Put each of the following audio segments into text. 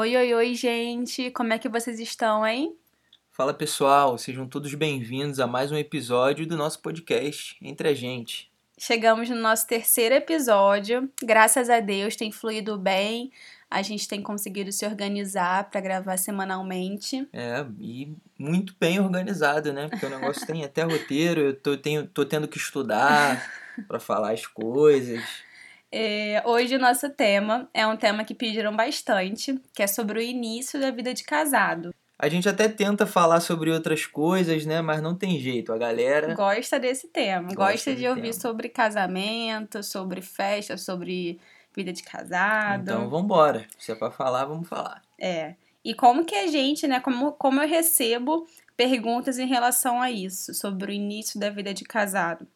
Oi, oi, oi, gente! Como é que vocês estão, hein? Fala pessoal, sejam todos bem-vindos a mais um episódio do nosso podcast Entre a Gente. Chegamos no nosso terceiro episódio. Graças a Deus tem fluído bem. A gente tem conseguido se organizar para gravar semanalmente. É, e muito bem organizado, né? Porque o negócio tem até roteiro, eu tô, tenho, tô tendo que estudar para falar as coisas. É, hoje o nosso tema é um tema que pediram bastante, que é sobre o início da vida de casado. A gente até tenta falar sobre outras coisas, né? Mas não tem jeito. A galera gosta desse tema, gosta, gosta de ouvir tema. sobre casamento, sobre festa, sobre vida de casado. Então vambora. Se é pra falar, vamos falar. É. E como que a gente, né? Como, como eu recebo perguntas em relação a isso, sobre o início da vida de casado.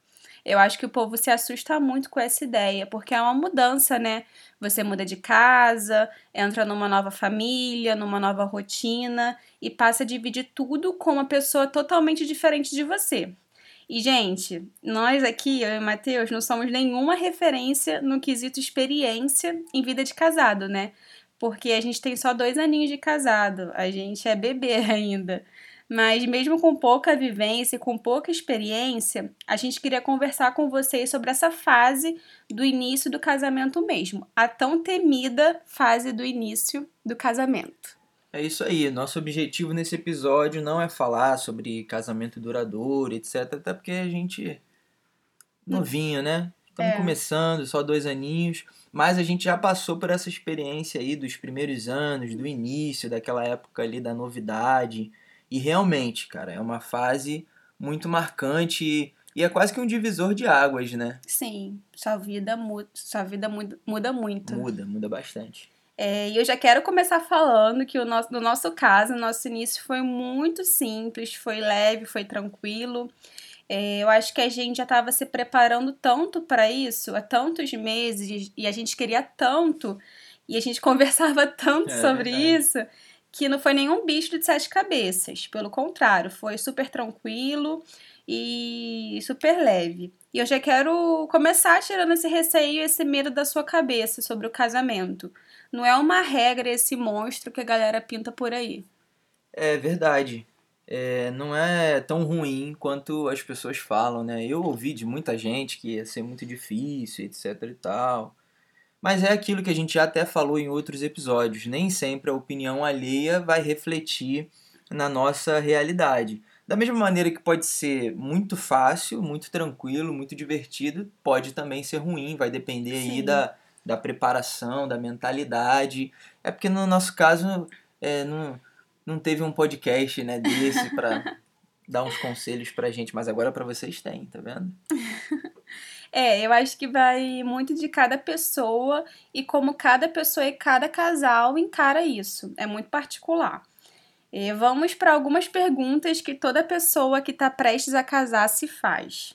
Eu acho que o povo se assusta muito com essa ideia, porque é uma mudança, né? Você muda de casa, entra numa nova família, numa nova rotina e passa a dividir tudo com uma pessoa totalmente diferente de você. E, gente, nós aqui, eu e o Matheus, não somos nenhuma referência no quesito experiência em vida de casado, né? Porque a gente tem só dois aninhos de casado, a gente é bebê ainda. Mas mesmo com pouca vivência e com pouca experiência, a gente queria conversar com vocês sobre essa fase do início do casamento mesmo, a tão temida fase do início do casamento. É isso aí. Nosso objetivo nesse episódio não é falar sobre casamento duradouro, etc. Até porque a gente novinho, né? Estamos é. começando, só dois aninhos. Mas a gente já passou por essa experiência aí dos primeiros anos, do início, daquela época ali da novidade. E realmente, cara, é uma fase muito marcante e é quase que um divisor de águas, né? Sim, sua vida muda, sua vida muda, muda muito. Muda, muda bastante. É, e eu já quero começar falando que o nosso, no nosso caso, o nosso início foi muito simples, foi leve, foi tranquilo. É, eu acho que a gente já estava se preparando tanto para isso há tantos meses e a gente queria tanto e a gente conversava tanto é, sobre isso que não foi nenhum bicho de sete cabeças. Pelo contrário, foi super tranquilo e super leve. E eu já quero começar tirando esse receio, esse medo da sua cabeça sobre o casamento. Não é uma regra esse monstro que a galera pinta por aí. É verdade. É, não é tão ruim quanto as pessoas falam, né? Eu ouvi de muita gente que ia ser muito difícil, etc e tal. Mas é aquilo que a gente já até falou em outros episódios. Nem sempre a opinião alheia vai refletir na nossa realidade. Da mesma maneira que pode ser muito fácil, muito tranquilo, muito divertido, pode também ser ruim, vai depender Sim. aí da, da preparação, da mentalidade. É porque no nosso caso é, não, não teve um podcast né, desse para dar uns conselhos pra gente, mas agora para vocês tem, tá vendo? É, eu acho que vai muito de cada pessoa e como cada pessoa e cada casal encara isso. É muito particular. E vamos para algumas perguntas que toda pessoa que está prestes a casar se faz.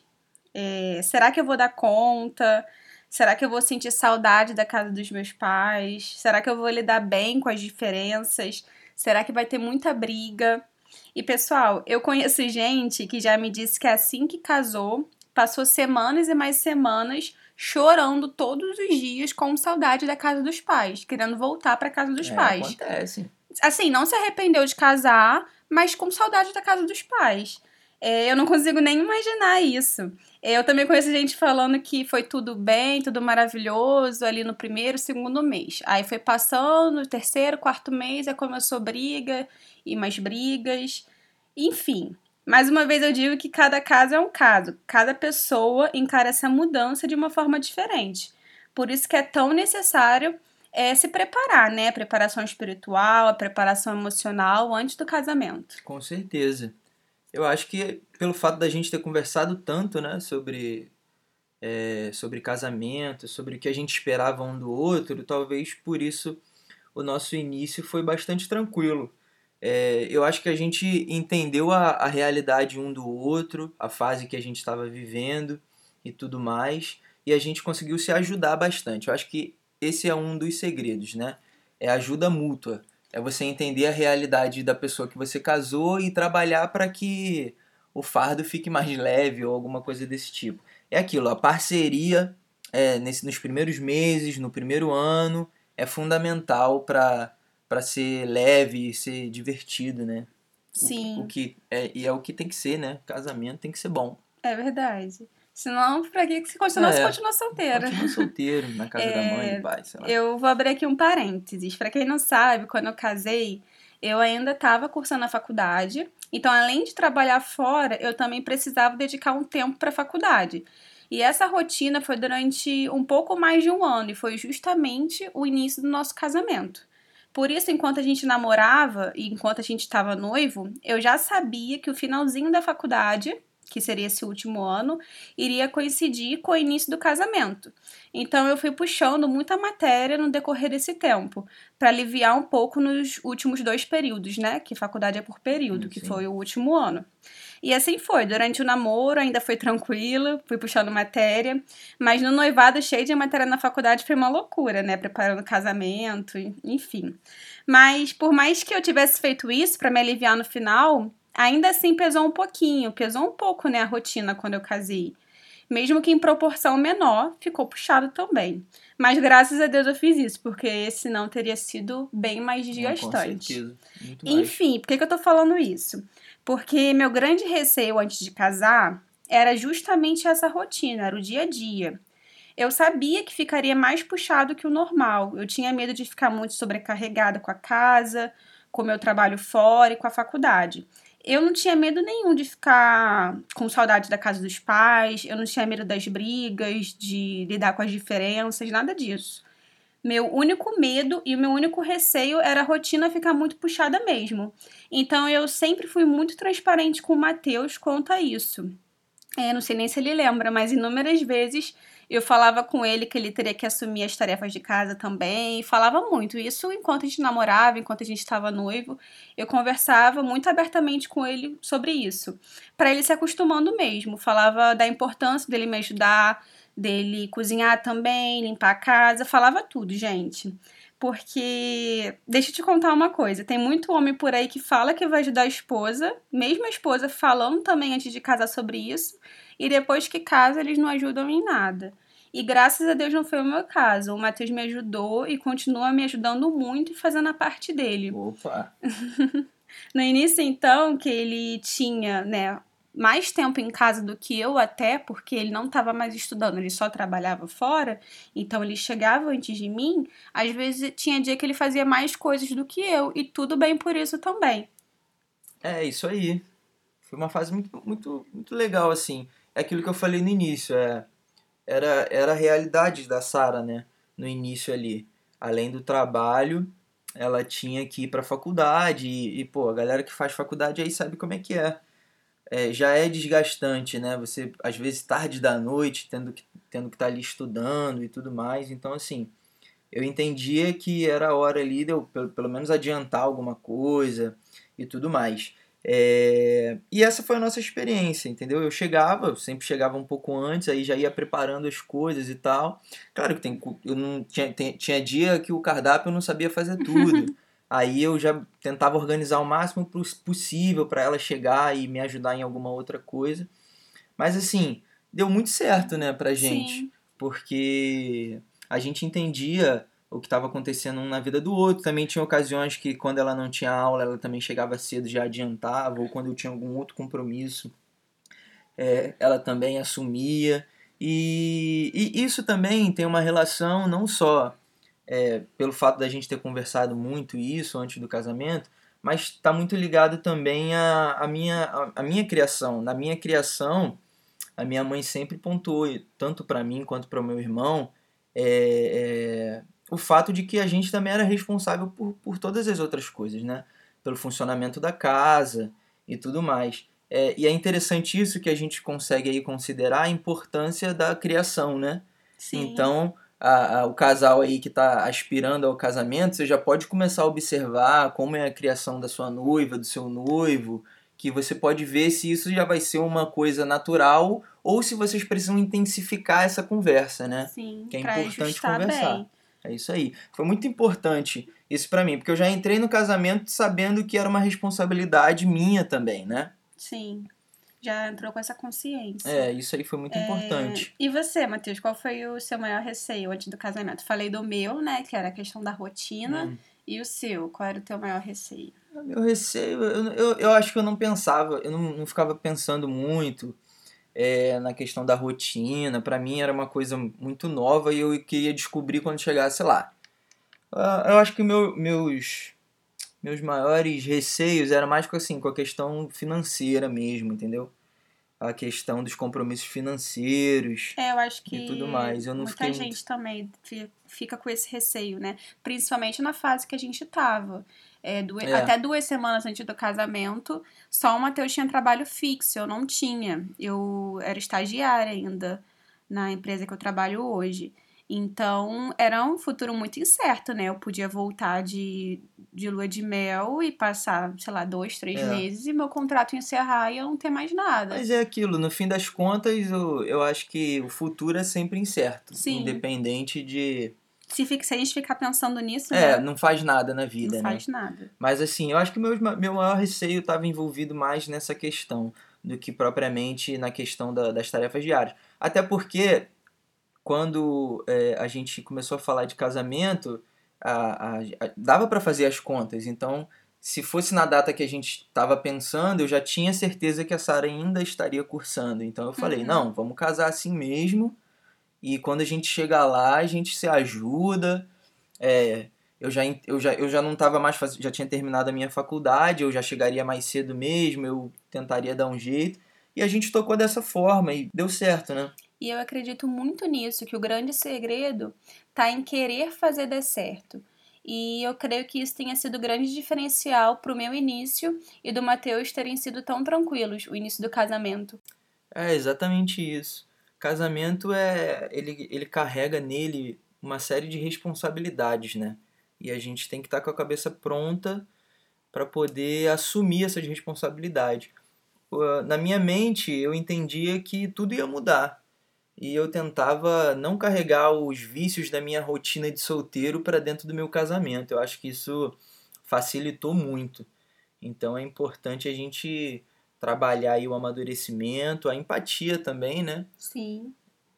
É, será que eu vou dar conta? Será que eu vou sentir saudade da casa dos meus pais? Será que eu vou lidar bem com as diferenças? Será que vai ter muita briga? E pessoal, eu conheço gente que já me disse que assim que casou, passou semanas e mais semanas chorando todos os dias com saudade da casa dos pais, querendo voltar para casa dos é, pais. Acontece. Assim, não se arrependeu de casar, mas com saudade da casa dos pais. É, eu não consigo nem imaginar isso. É, eu também conheço gente falando que foi tudo bem, tudo maravilhoso ali no primeiro, segundo mês. Aí foi passando, terceiro, quarto mês, aí começou briga e mais brigas. Enfim, mais uma vez eu digo que cada caso é um caso, cada pessoa encara essa mudança de uma forma diferente. Por isso que é tão necessário é, se preparar, né? A preparação espiritual, a preparação emocional antes do casamento. Com certeza. Eu acho que pelo fato da gente ter conversado tanto, né, sobre é, sobre casamento, sobre o que a gente esperava um do outro, talvez por isso o nosso início foi bastante tranquilo. É, eu acho que a gente entendeu a, a realidade um do outro, a fase que a gente estava vivendo e tudo mais, e a gente conseguiu se ajudar bastante. Eu acho que esse é um dos segredos, né? É ajuda mútua. É você entender a realidade da pessoa que você casou e trabalhar para que o fardo fique mais leve ou alguma coisa desse tipo. É aquilo, a parceria é, nesse, nos primeiros meses, no primeiro ano, é fundamental para para ser leve, ser divertido, né? Sim. O, o que é, e é o que tem que ser, né? Casamento tem que ser bom. É verdade. Senão, pra que você continua, É. você continua solteira. Continua solteiro, na casa da mãe, do pai, sei lá. Eu vou abrir aqui um parênteses. Pra quem não sabe, quando eu casei, eu ainda estava cursando a faculdade. Então, além de trabalhar fora, eu também precisava dedicar um tempo para a faculdade. E essa rotina foi durante um pouco mais de um ano e foi justamente o início do nosso casamento. Por isso, enquanto a gente namorava e enquanto a gente estava noivo, eu já sabia que o finalzinho da faculdade, que seria esse último ano, iria coincidir com o início do casamento. Então eu fui puxando muita matéria no decorrer desse tempo, para aliviar um pouco nos últimos dois períodos, né? Que faculdade é por período, que Sim. foi o último ano. E assim foi. Durante o namoro ainda foi tranquilo, fui puxando matéria, mas no noivado cheio de matéria na faculdade foi uma loucura, né? Preparando casamento, enfim. Mas por mais que eu tivesse feito isso para me aliviar no final, ainda assim pesou um pouquinho, pesou um pouco, né, a rotina quando eu casei. Mesmo que em proporção menor, ficou puxado também. Mas graças a Deus eu fiz isso, porque senão teria sido bem mais Com desgastante. certeza. Muito mais. Enfim, por que, que eu tô falando isso? Porque meu grande receio antes de casar era justamente essa rotina, era o dia a dia. Eu sabia que ficaria mais puxado que o normal. Eu tinha medo de ficar muito sobrecarregada com a casa, com o meu trabalho fora e com a faculdade. Eu não tinha medo nenhum de ficar com saudade da casa dos pais, eu não tinha medo das brigas, de lidar com as diferenças, nada disso. Meu único medo e o meu único receio era a rotina ficar muito puxada mesmo. Então eu sempre fui muito transparente com o Matheus quanto a isso. É, não sei nem se ele lembra, mas inúmeras vezes eu falava com ele que ele teria que assumir as tarefas de casa também. Falava muito. Isso enquanto a gente namorava, enquanto a gente estava noivo. Eu conversava muito abertamente com ele sobre isso. Para ele se acostumando mesmo. Falava da importância dele me ajudar, dele cozinhar também, limpar a casa. Falava tudo, gente. Porque, deixa eu te contar uma coisa: tem muito homem por aí que fala que vai ajudar a esposa, mesmo a esposa falando também antes de casar sobre isso, e depois que casa eles não ajudam em nada. E graças a Deus não foi o meu caso. O Matheus me ajudou e continua me ajudando muito e fazendo a parte dele. Opa! No início, então, que ele tinha, né, mais tempo em casa do que eu até, porque ele não estava mais estudando, ele só trabalhava fora, então ele chegava antes de mim, às vezes tinha dia que ele fazia mais coisas do que eu, e tudo bem por isso também. É, isso aí. Foi uma fase muito, muito, muito legal, assim. É aquilo que eu falei no início, é, era, era a realidade da Sara, né? No início ali. Além do trabalho, ela tinha que ir pra faculdade e, e, pô, a galera que faz faculdade aí sabe como é que é. É, já é desgastante, né? Você, às vezes, tarde da noite, tendo que tendo que estar ali estudando e tudo mais. Então, assim, eu entendia que era a hora ali de eu, pelo, pelo menos, adiantar alguma coisa e tudo mais. É, E essa foi a nossa experiência, entendeu? Eu chegava, eu sempre chegava um pouco antes, aí já ia preparando as coisas e tal. Claro que tem, eu não tinha, tem- tinha dia que o cardápio eu não sabia fazer tudo. aí eu já tentava organizar o máximo pos- possível para ela chegar e me ajudar em alguma outra coisa. Mas assim, deu muito certo, né, pra gente Sim. porque a gente entendia o que estava acontecendo um na vida do outro. Também tinha ocasiões que, quando ela não tinha aula, ela também chegava cedo, já adiantava, ou quando eu tinha algum outro compromisso, é, ela também assumia. E, e isso também tem uma relação não só é, pelo fato da gente ter conversado muito isso antes do casamento, mas está muito ligado também à, à, minha, à, à minha criação. Na minha criação, a minha mãe sempre pontuou, tanto para mim quanto para o meu irmão, é, é, o fato de que a gente também era responsável por, por todas as outras coisas, né? Pelo funcionamento da casa e tudo mais. É, e é interessante isso que a gente consegue aí considerar a importância da criação, né? Sim. Então, a- a- o casal aí que está aspirando ao casamento, você já pode começar a observar como é a criação da sua noiva, do seu noivo, que você pode ver se isso já vai ser uma coisa natural ou se vocês precisam intensificar essa conversa, né? Sim, que é importante conversar. bem. É isso aí. Foi muito importante isso pra mim, porque eu já entrei no casamento sabendo que era uma responsabilidade minha também, né? Sim. Já entrou com essa consciência. É, isso aí foi muito importante. E você, Matheus, qual foi o seu maior receio antes do casamento? Falei do meu, né, que era a questão da rotina. Hum. E o seu? Qual era o teu maior receio? Meu receio, eu, eu, eu acho que eu não pensava, eu não, não ficava pensando muito é, na questão da rotina. Para mim era uma coisa muito nova e eu queria descobrir quando chegasse lá. Ah, eu acho que meu, meus meus maiores receios eram mais com assim, com a questão financeira mesmo, entendeu? A questão dos compromissos financeiros. É, eu acho que e tudo mais. Eu não muita gente muito... também fi- fica com esse receio, né? Principalmente na fase que a gente tava. É, du- É. Até duas semanas antes do casamento, só o Matheus tinha trabalho fixo, eu não tinha. Eu era estagiária ainda na empresa que eu trabalho hoje. Então, era um futuro muito incerto, né? Eu podia voltar de, de lua de mel e passar, sei lá, dois, três É. meses e meu contrato encerrar e eu não ter mais nada. Mas é aquilo, no fim das contas, eu, eu acho que o futuro é sempre incerto. Sim. Independente de. Se, fica, se a gente ficar pensando nisso, É, né? não faz nada na vida, não né? faz nada. Mas assim, eu acho que meu, meu maior receio estava envolvido mais nessa questão do que propriamente na questão da- das tarefas diárias. Até porque quando é, a gente começou a falar de casamento, a- a- a- dava para fazer as contas. Então, se fosse na data que a gente estava pensando, eu já tinha certeza que a Sara ainda estaria cursando. Então eu falei, Uhum. não, vamos casar assim mesmo. E quando a gente chegar lá, a gente se ajuda. É, eu já, eu já, eu já não estava mais já tinha terminado a minha faculdade, eu já chegaria mais cedo mesmo, eu tentaria dar um jeito. E a gente tocou dessa forma e deu certo, né? E eu acredito muito nisso, que o grande segredo tá em querer fazer dar certo. E eu creio que isso tenha sido o grande diferencial pro meu início e do Matheus terem sido tão tranquilos, o início do casamento. É exatamente isso. Casamento é ele, ele carrega nele uma série de responsabilidades, né? E a gente tem que estar com a cabeça pronta para poder assumir essas responsabilidades. Na minha mente, eu entendia que tudo ia mudar. E eu tentava não carregar os vícios da minha rotina de solteiro para dentro do meu casamento. Eu acho que isso facilitou muito. Então é importante a gente trabalhar aí o amadurecimento, a empatia também, né? Sim.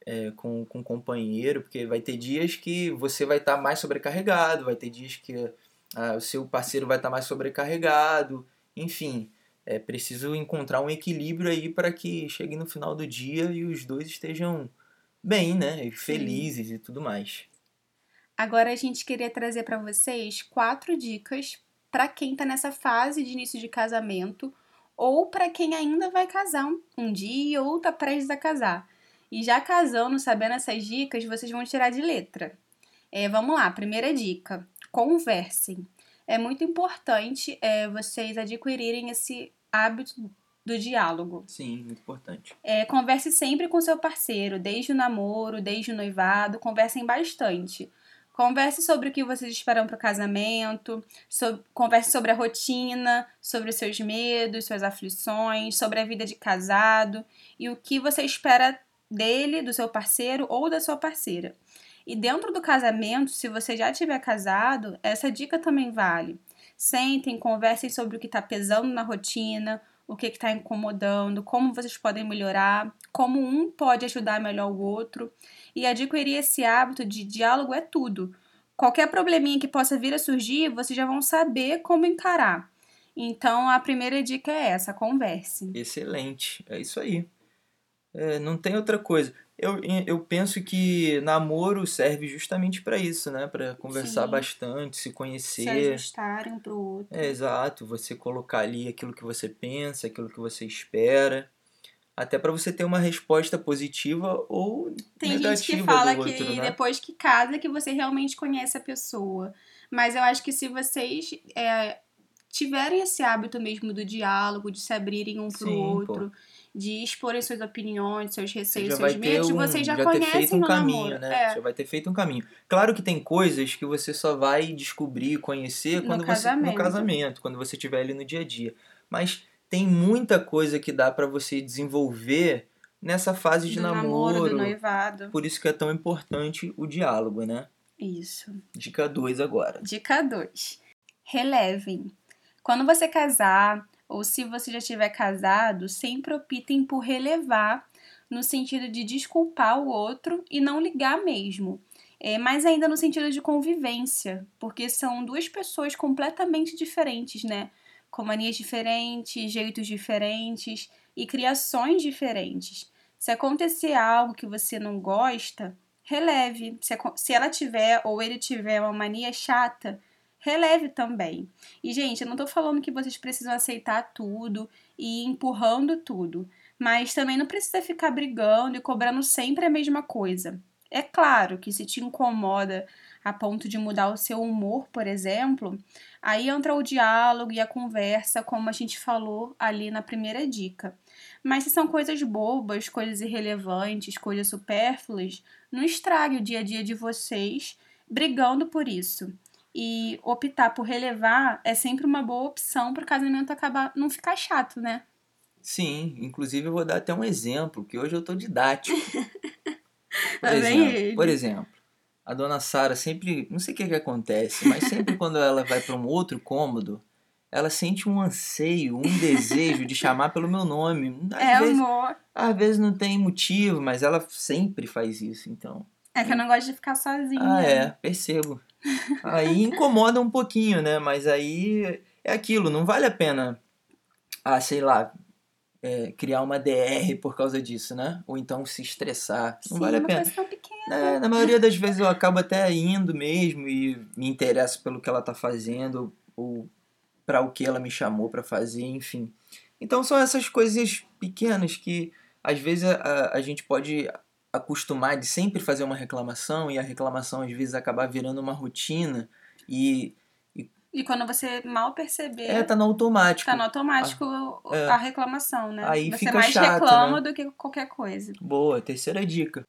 É, com, com o companheiro, porque vai ter dias que você vai estar mais sobrecarregado, vai ter dias que ah, o seu parceiro vai estar mais sobrecarregado, enfim. É preciso encontrar um equilíbrio aí para que chegue no final do dia e os dois estejam bem, né? E felizes e tudo mais. Agora a gente queria trazer para vocês quatro dicas para quem tá nessa fase de início de casamento ou para quem ainda vai casar um- um dia ou tá prestes a casar. E já casando, sabendo essas dicas, vocês vão tirar de letra. É, vamos lá, primeira dica: conversem. É muito importante é, vocês adquirirem esse hábito do diálogo. Sim, muito importante. É, converse sempre com seu parceiro, desde o namoro, desde o noivado, conversem bastante. Converse sobre o que vocês esperam para o casamento, so- converse sobre a rotina, sobre os seus medos, suas aflições, sobre a vida de casado e o que você espera dele, do seu parceiro ou da sua parceira. E dentro do casamento, se você já tiver casado, essa dica também vale. Sentem, conversem sobre o que está pesando na rotina, o que está incomodando, como vocês podem melhorar, como um pode ajudar melhor o outro. E adquirir esse hábito de diálogo é tudo. Qualquer probleminha que possa vir a surgir, vocês já vão saber como encarar. Então, a primeira dica é essa: converse. Excelente, é isso aí. É, não tem outra coisa. Eu, eu penso que namoro serve justamente para isso, né? Para conversar Sim. bastante, se Se conhecer. ajustarem um pro outro. É exato, você colocar ali aquilo que você pensa, aquilo que você espera, até para você ter uma resposta positiva ou Tem negativa gente que fala do que outro, né? depois que casa que você realmente conhece a pessoa. Mas eu acho que se vocês é, tiverem esse hábito mesmo do diálogo, de se abrirem um pro Sim, pô. De exporem suas opiniões, seus receios, já seus medos, um, vocês já, ter conhecem feito um no caminho, namoro. né? É, Já vai ter feito um caminho. Claro que tem coisas que você só vai descobrir, conhecer No quando você casamento. no casamento, quando você estiver ali no dia a dia. Mas tem muita coisa que dá para você desenvolver nessa fase de do namoro. namoro, do noivado. Por isso que é tão importante o diálogo, né? Isso. Dica 2 agora. Dica 2. Relevem. Quando você casar, ou se você já tiver casado, sempre optem por relevar, no sentido de desculpar o outro e não ligar mesmo. É, mas ainda no sentido de convivência, porque são duas pessoas completamente diferentes, né? Com manias diferentes, jeitos diferentes e criações diferentes. Se acontecer algo que você não gosta, releve. Se, se ela tiver ou ele tiver uma mania chata, releve também. E, gente, eu não tô falando que vocês precisam aceitar tudo e ir empurrando tudo, mas também não precisa ficar brigando e cobrando sempre a mesma coisa. É claro que se te incomoda a ponto de mudar o seu humor, por exemplo, aí entra o diálogo e a conversa, como a gente falou ali na primeira dica. Mas se são coisas bobas, coisas irrelevantes, coisas supérfluas, não estrague o dia a dia de vocês brigando por isso. E optar por relevar é sempre uma boa opção para o casamento acabar não ficar chato, né? Sim, inclusive eu vou dar até um exemplo, que hoje eu tô didático. Por, vem exemplo, por exemplo, a dona Sara sempre, não sei o que que acontece, mas sempre quando ela vai para um outro cômodo, ela sente um anseio, um desejo de chamar pelo meu nome. Às, É vezes, amor. às vezes não tem motivo, mas ela sempre faz isso, então. É que eu não gosto de ficar sozinha. Ah, é, percebo. Aí incomoda um pouquinho, né? Mas aí é aquilo, não vale a pena, ah, sei lá, é, criar uma DR por causa disso, né? Ou então se estressar. Não Sim, vale a pena. É, na maioria das vezes eu acabo até indo mesmo e me interesso pelo que ela tá fazendo ou para o que ela me chamou para fazer, enfim. Então são essas coisas pequenas que às vezes a, a gente pode acostumar de sempre fazer uma reclamação e a reclamação às vezes acabar virando uma rotina e E quando você mal perceber, é tá no automático. tá no automático é. a reclamação, né? Aí você fica mais chato, reclama né? do que qualquer coisa. Boa, terceira dica.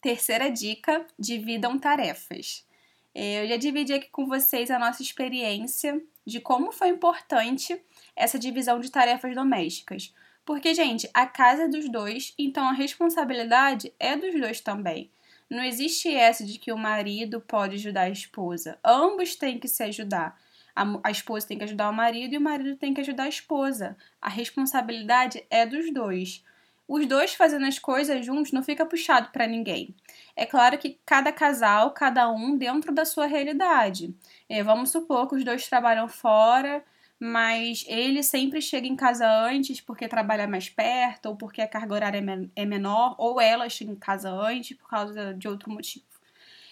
Terceira dica: dividam tarefas. É, Eu já dividi aqui com vocês a nossa experiência de como foi importante essa divisão de tarefas domésticas. Porque, gente, a casa é dos dois, então a responsabilidade é dos dois também. Não existe essa de que o marido pode ajudar a esposa. Ambos têm que se ajudar. A, a esposa tem que ajudar o marido e o marido tem que ajudar a esposa. A responsabilidade é dos dois. Os dois fazendo as coisas juntos não fica puxado para ninguém. É claro que cada casal, cada um dentro da sua realidade. É, vamos supor que os dois trabalham fora, mas ele sempre chega em casa antes porque trabalha mais perto, ou porque a carga horária é é menor, ou ela chega em casa antes por causa de outro motivo.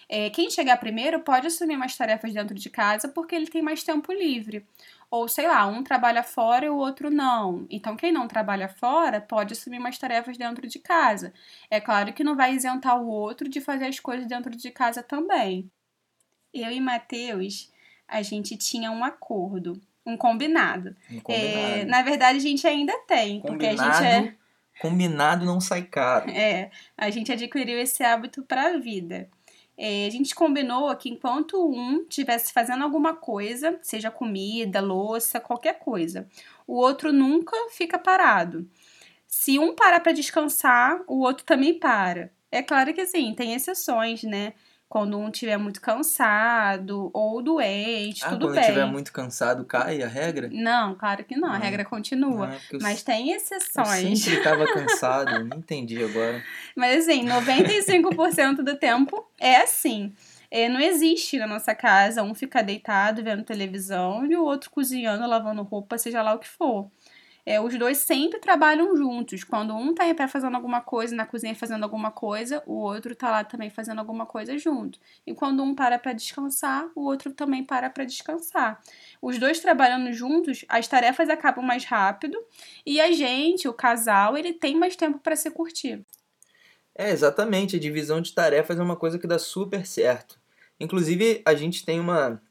É, quem chegar primeiro pode assumir mais tarefas dentro de casa porque ele tem mais tempo livre. Ou sei lá, um trabalha fora e o outro não. Então, quem não trabalha fora pode assumir mais tarefas dentro de casa. É claro que não vai isentar o outro de fazer as coisas dentro de casa também. Eu e Matheus, a gente tinha um acordo, um combinado. Um É, combinado. na verdade, a gente ainda tem, porque a gente é. combinado, combinado não sai caro. É, a gente adquiriu esse hábito para a vida. É, a gente combinou que enquanto um estivesse fazendo alguma coisa, seja comida, louça, qualquer coisa, o outro nunca fica parado. Se um para para descansar, o outro também para. É claro que assim, tem exceções, né? Quando um estiver muito cansado ou doente, Ah, tudo quando bem. estiver muito cansado, cai a regra? Não, claro que não, a Não. regra continua. Não, é eu Mas tem Eu exceções. sempre tava cansado, não entendi agora. Mas assim, 95% do tempo é assim. É, não existe na nossa casa um ficar deitado vendo televisão e o outro cozinhando, lavando roupa, seja lá o que for. É, os dois sempre trabalham juntos. Quando um tá em pé fazendo alguma coisa, na cozinha fazendo alguma coisa, o outro tá lá também fazendo alguma coisa junto. E quando um para pra descansar, o outro também para pra descansar. Os dois trabalhando juntos, as tarefas acabam mais rápido e a gente, o casal, ele tem mais tempo para se curtir. É, exatamente, a divisão de tarefas é uma coisa que dá super certo. Inclusive, a gente tem uma,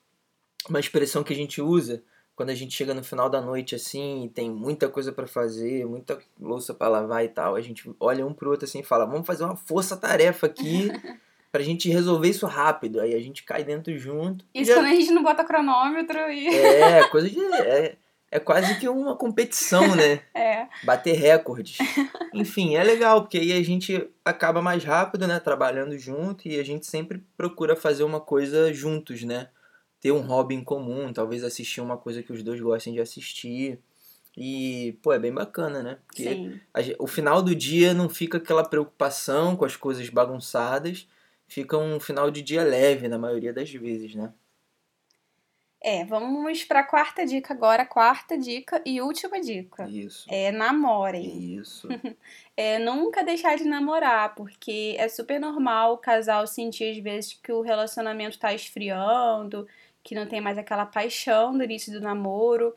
uma expressão que a gente usa quando a gente chega no final da noite assim e tem muita coisa pra fazer, muita louça pra lavar e tal. A gente olha um pro outro assim e fala: vamos fazer uma força-tarefa aqui pra gente resolver isso rápido. Aí a gente cai dentro junto. e Isso já- quando a gente não bota cronômetro e. É, coisa de. É, é quase que uma competição, né? É. bater recordes. Enfim, é legal, porque aí a gente acaba mais rápido, né? Trabalhando junto e a gente sempre procura fazer uma coisa juntos, né? Ter um hobby em comum, talvez assistir uma coisa que os dois gostem de assistir. E, pô, é bem bacana, né? Porque a o final do dia não fica aquela preocupação com as coisas bagunçadas fica um final de dia leve na maioria das vezes, né? É, vamos para a quarta dica agora, quarta dica e última dica. Isso. É namorem. Isso. É nunca deixar de namorar, porque é super normal o casal sentir às vezes que o relacionamento tá esfriando, que não tem mais aquela paixão do início do namoro.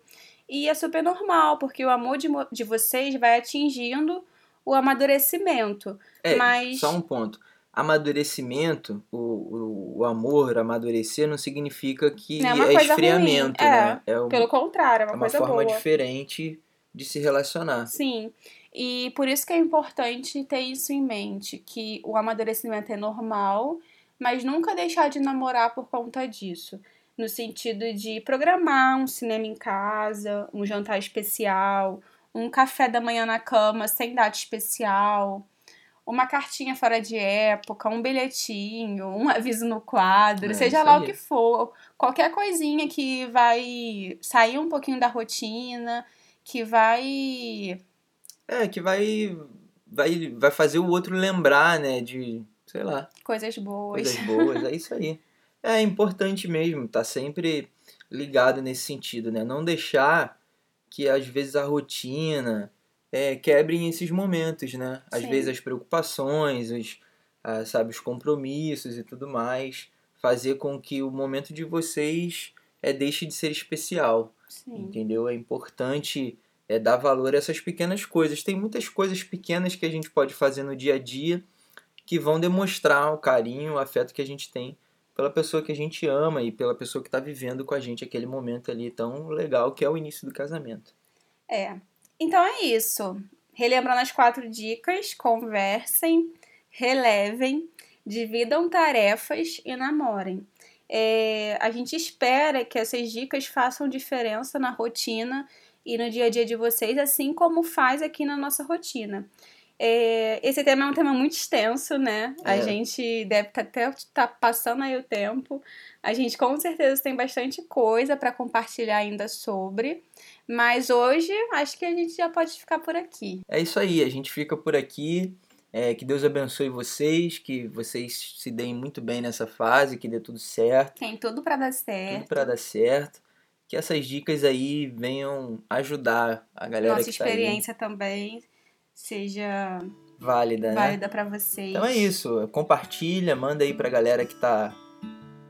E é super normal, porque o amor de, de vocês vai atingindo o amadurecimento. É, Mas- só um ponto. Amadurecimento, o, o, o amor, amadurecer, não significa que Não é é esfriamento, ruim, né? É, Pelo contrário, é uma, é uma forma boa. diferente de se relacionar. Sim, e por isso que é importante ter isso em mente, que o amadurecimento é normal, mas nunca deixar de namorar por conta disso. No sentido de programar um cinema em casa, um jantar especial, um café da manhã na cama sem data especial, uma cartinha fora de época, um bilhetinho, um aviso no quadro, É, seja lá aí. o que for, qualquer coisinha que vai sair um pouquinho da rotina, que vai É, que vai, vai, vai fazer o outro lembrar, né? De, sei lá, Coisas boas. coisas boas. É isso aí. É importante mesmo, tá sempre ligado nesse sentido, né? Não deixar que às vezes a rotina é, quebre esses momentos, né? Às Sim. vezes as preocupações, os, ah, sabe, os compromissos e tudo mais, fazer com que o momento de vocês é, deixe de ser especial. Sim. Entendeu? É importante é, dar valor a essas pequenas coisas. Tem muitas coisas pequenas que a gente pode fazer no dia a dia que vão demonstrar o carinho, o afeto que a gente tem pela pessoa que a gente ama e pela pessoa que está vivendo com a gente aquele momento ali tão legal que é o início do casamento. É. Então é isso. Relembrando as quatro dicas: conversem, relevem, dividam tarefas e namorem. É, a gente espera que essas dicas façam diferença na rotina e no dia a dia de vocês, assim como faz aqui na nossa rotina. É, esse tema é um tema muito extenso, né? A É. gente deve tá- até estar passando aí o tempo. A gente com certeza tem bastante coisa para compartilhar ainda sobre. Mas hoje acho que a gente já pode ficar por aqui. É isso aí, a gente fica por aqui. É, que Deus abençoe vocês, que vocês se deem muito bem nessa fase, que dê tudo certo. Tem tudo para dar tudo certo. para dar certo. Que essas dicas aí venham ajudar a galera Nossa que tá aí experiência também seja válida, né? válida para vocês. Então é isso, compartilha, manda aí pra galera que tá,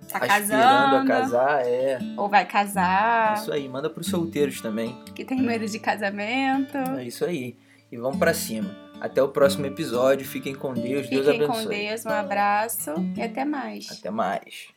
Tá aspirando a casando, casar, é. ou vai casar, Isso aí, manda pros solteiros também. que tem medo de casamento. É isso aí. E vamos pra cima. Até o próximo episódio, fiquem com Deus, Deus Fiquem abençoe. com Deus, um abraço e até mais. Até mais.